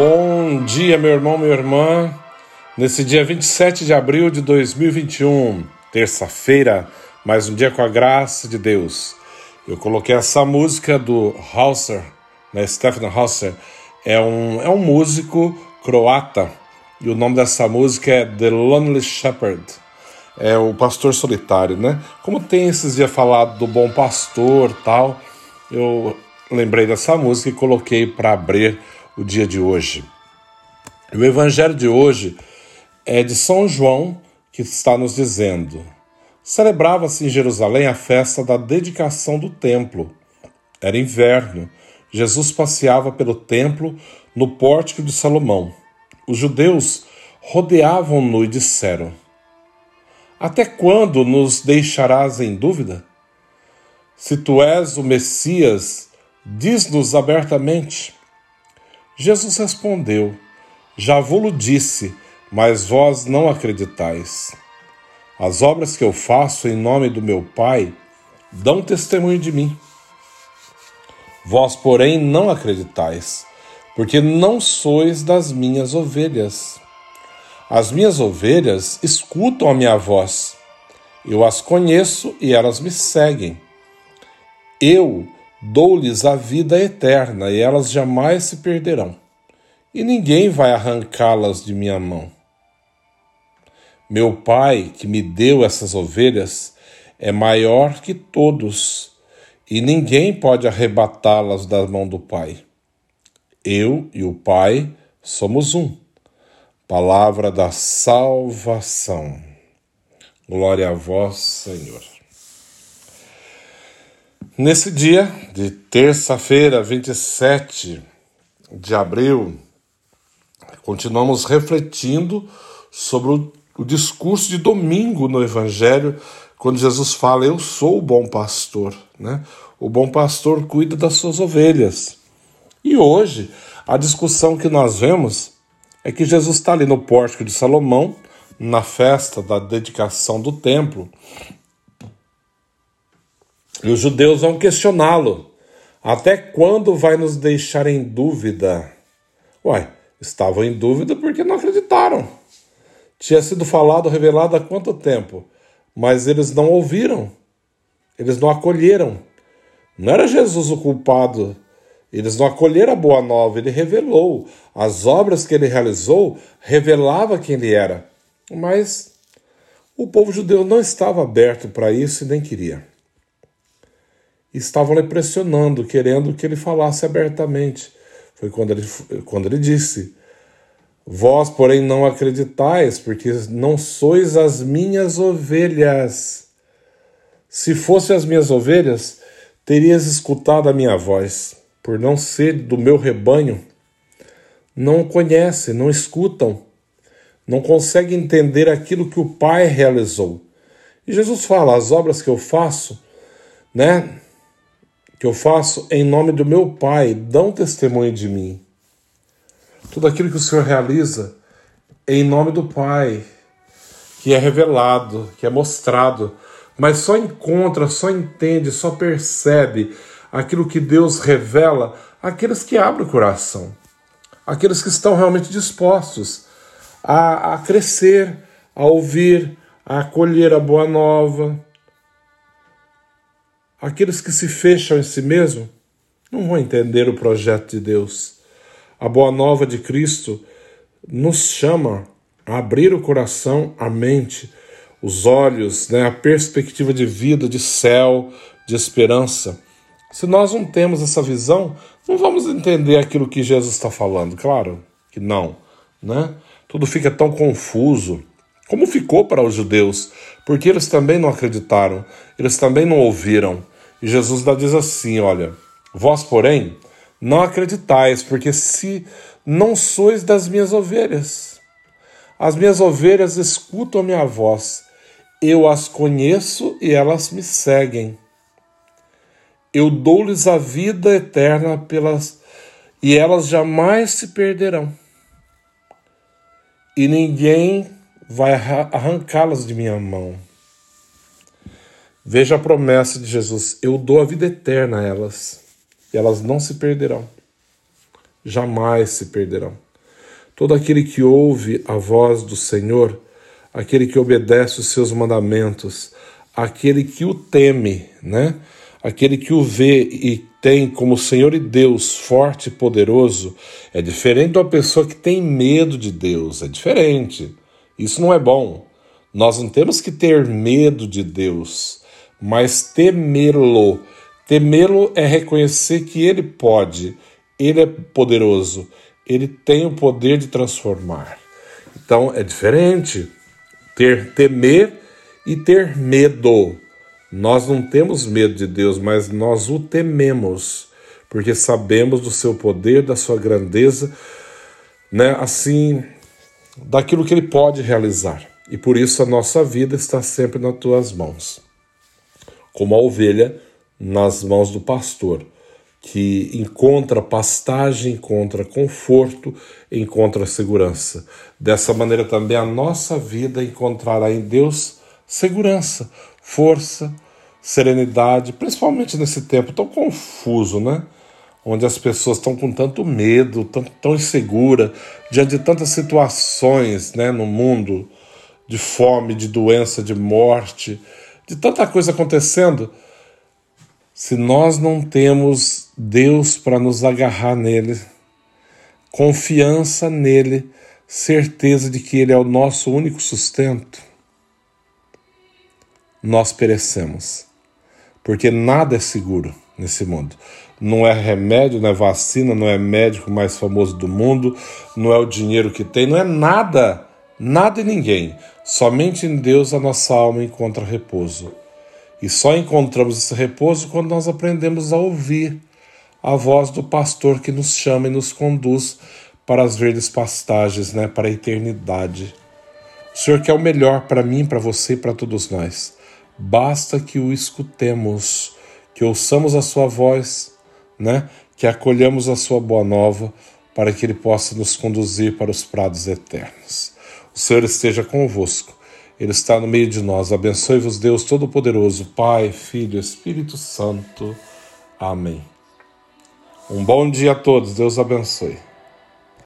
Bom dia, meu irmão, minha irmã. Nesse dia 27 de abril de 2021, terça-feira, mais um dia com a graça de Deus. Eu coloquei essa música do Hauser, né, Stefan Hauser, é um, é um músico croata e o nome dessa música é The Lonely Shepherd. É o pastor solitário, né? Como tem esses dias falado do bom pastor tal, eu lembrei dessa música e coloquei para abrir o dia de hoje. O evangelho de hoje é de São João, que está nos dizendo: Celebrava-se em Jerusalém a festa da dedicação do templo. Era inverno. Jesus passeava pelo templo no pórtico de Salomão. Os judeus rodeavam-no e disseram: Até quando nos deixarás em dúvida? Se tu és o Messias, diz-nos abertamente. Jesus respondeu: Já vou-lo disse, mas vós não acreditais. As obras que eu faço em nome do meu Pai dão testemunho de mim. Vós, porém, não acreditais, porque não sois das minhas ovelhas. As minhas ovelhas escutam a minha voz. Eu as conheço e elas me seguem. Eu Dou-lhes a vida eterna e elas jamais se perderão, e ninguém vai arrancá-las de minha mão. Meu Pai, que me deu essas ovelhas, é maior que todos, e ninguém pode arrebatá-las da mão do Pai. Eu e o Pai somos um. Palavra da salvação. Glória a vós, Senhor. Nesse dia de terça-feira, 27 de abril, continuamos refletindo sobre o, discurso de domingo no Evangelho, quando Jesus fala: Eu sou o bom pastor. Né? O bom pastor cuida das suas ovelhas. E hoje, a discussão que nós vemos é que Jesus está ali no pórtico de Salomão, na festa da dedicação do templo, e os judeus vão questioná-lo: Até quando vai nos deixar em dúvida? Uai, estavam em dúvida porque não acreditaram. Tinha sido falado, revelado há quanto tempo? Mas eles não ouviram, eles não acolheram. Não era Jesus o culpado. Eles não acolheram a boa nova, ele revelou. As obras que ele realizou revelava quem ele era. Mas o povo judeu não estava aberto para isso e nem queria estavam lhe pressionando, querendo que ele falasse abertamente. Foi quando ele, quando ele disse: Vós, porém, não acreditais, porque não sois as minhas ovelhas. Se fossem as minhas ovelhas, terias escutado a minha voz. Por não ser do meu rebanho, não conhecem, não escutam, não conseguem entender aquilo que o Pai realizou. E Jesus fala: as obras que eu faço, né? Que eu faço em nome do meu Pai dão testemunho de mim. Tudo aquilo que o Senhor realiza em nome do Pai, que é revelado, que é mostrado, mas só encontra, só entende, só percebe aquilo que Deus revela aqueles que abrem o coração, aqueles que estão realmente dispostos a, a crescer, a ouvir, a acolher a boa nova Aqueles que se fecham em si mesmo não vão entender o projeto de Deus. A boa nova de Cristo nos chama a abrir o coração, a mente, os olhos, né, a perspectiva de vida, de céu, de esperança. Se nós não temos essa visão, não vamos entender aquilo que Jesus está falando. Claro que não, né? Tudo fica tão confuso, como ficou para os judeus, porque eles também não acreditaram, eles também não ouviram. E Jesus diz assim: Olha, vós, porém, não acreditais, porque se não sois das minhas ovelhas, as minhas ovelhas escutam a minha voz, eu as conheço e elas me seguem. Eu dou-lhes a vida eterna pelas e elas jamais se perderão. E ninguém vai arrancá-las de minha mão. Veja a promessa de Jesus: eu dou a vida eterna a elas, e elas não se perderão. jamais se perderão. Todo aquele que ouve a voz do Senhor, aquele que obedece os seus mandamentos, aquele que o teme, né? Aquele que o vê e tem como Senhor e Deus forte e poderoso, é diferente uma pessoa que tem medo de Deus, é diferente. Isso não é bom. Nós não temos que ter medo de Deus, mas temê-lo. Temê-lo é reconhecer que ele pode, ele é poderoso, ele tem o poder de transformar. Então é diferente ter temer e ter medo. Nós não temos medo de Deus, mas nós o tememos, porque sabemos do seu poder, da sua grandeza, né? Assim, daquilo que ele pode realizar. E por isso a nossa vida está sempre nas tuas mãos. Como a ovelha nas mãos do pastor, que encontra pastagem, encontra conforto, encontra segurança. Dessa maneira também a nossa vida encontrará em Deus segurança, força, serenidade, principalmente nesse tempo tão confuso, né? Onde as pessoas estão com tanto medo, tão, tão insegura, diante de tantas situações né, no mundo, de fome, de doença, de morte, de tanta coisa acontecendo. Se nós não temos Deus para nos agarrar nele, confiança nele, certeza de que Ele é o nosso único sustento, nós perecemos. Porque nada é seguro nesse mundo. Não é remédio, não é vacina, não é médico mais famoso do mundo, não é o dinheiro que tem, não é nada, nada e ninguém. Somente em Deus a nossa alma encontra repouso. E só encontramos esse repouso quando nós aprendemos a ouvir a voz do pastor que nos chama e nos conduz para as verdes pastagens, né, para a eternidade. O Senhor quer o melhor para mim, para você e para todos nós. Basta que o escutemos, que ouçamos a sua voz, né? que acolhamos a sua boa nova, para que ele possa nos conduzir para os prados eternos. O Senhor esteja convosco. Ele está no meio de nós. Abençoe-vos, Deus Todo-Poderoso, Pai, Filho, Espírito Santo. Amém. Um bom dia a todos. Deus abençoe.